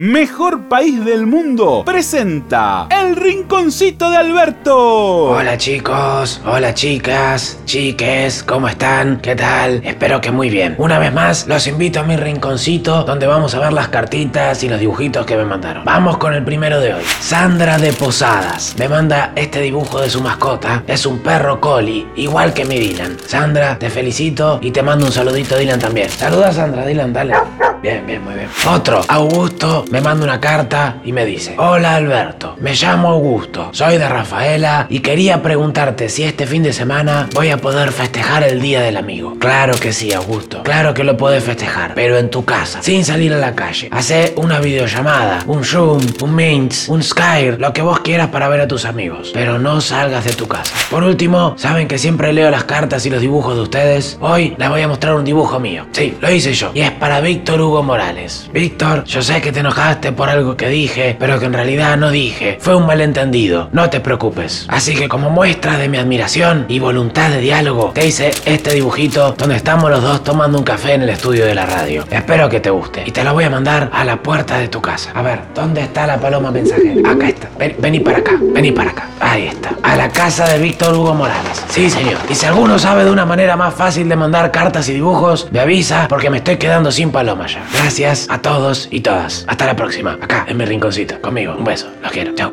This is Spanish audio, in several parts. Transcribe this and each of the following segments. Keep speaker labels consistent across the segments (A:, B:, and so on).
A: Mejor País del Mundo presenta El Rinconcito de Alberto.
B: Hola chicos, hola chicas, chiques, ¿cómo están? ¿Qué tal? Espero que muy bien. Una vez más, los invito a mi rinconcito donde vamos a ver las cartitas y los dibujitos que me mandaron. Vamos con el primero de hoy. Sandra de Posadas me manda este dibujo de su mascota. Es un perro collie, igual que mi Dylan. Sandra, te felicito y te mando un saludito Dylan también. Saluda Sandra, Dylan, dale. Bien, bien, muy bien. Otro, Augusto, me manda una carta y me dice, hola Alberto, me llamo Augusto, soy de Rafaela y quería preguntarte si este fin de semana voy a poder festejar el Día del Amigo. Claro que sí, Augusto, claro que lo podés festejar, pero en tu casa, sin salir a la calle. Hacé una videollamada, un Zoom, un Mints, un Skype, lo que vos quieras para ver a tus amigos, pero no salgas de tu casa. Por último, saben que siempre leo las cartas y los dibujos de ustedes. Hoy les voy a mostrar un dibujo mío. Sí, lo hice yo. Y es para Víctor Hugo Morales. Víctor, yo sé que te enojaste por algo que dije, pero que en realidad no dije. Fue un malentendido. No te preocupes. Así que como muestra de mi admiración y voluntad de diálogo, te hice este dibujito donde estamos los dos tomando un café en el estudio de la radio. Espero que te guste. Y te lo voy a mandar a la puerta de tu casa. A ver, ¿dónde está la paloma mensajera? Acá está. Ven- vení para acá. Vení para acá. Ahí está. A la casa de Víctor Hugo Morales. Sí, señor. Y si alguno sabe de una manera más fácil de mandar cartas y dibujos, me avisa porque me estoy quedando sin paloma ya. Gracias a todos y todas. Hasta la próxima. Acá, en mi rinconcito. Conmigo. Un beso. Los quiero. Chao.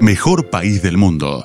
C: Mejor país del mundo.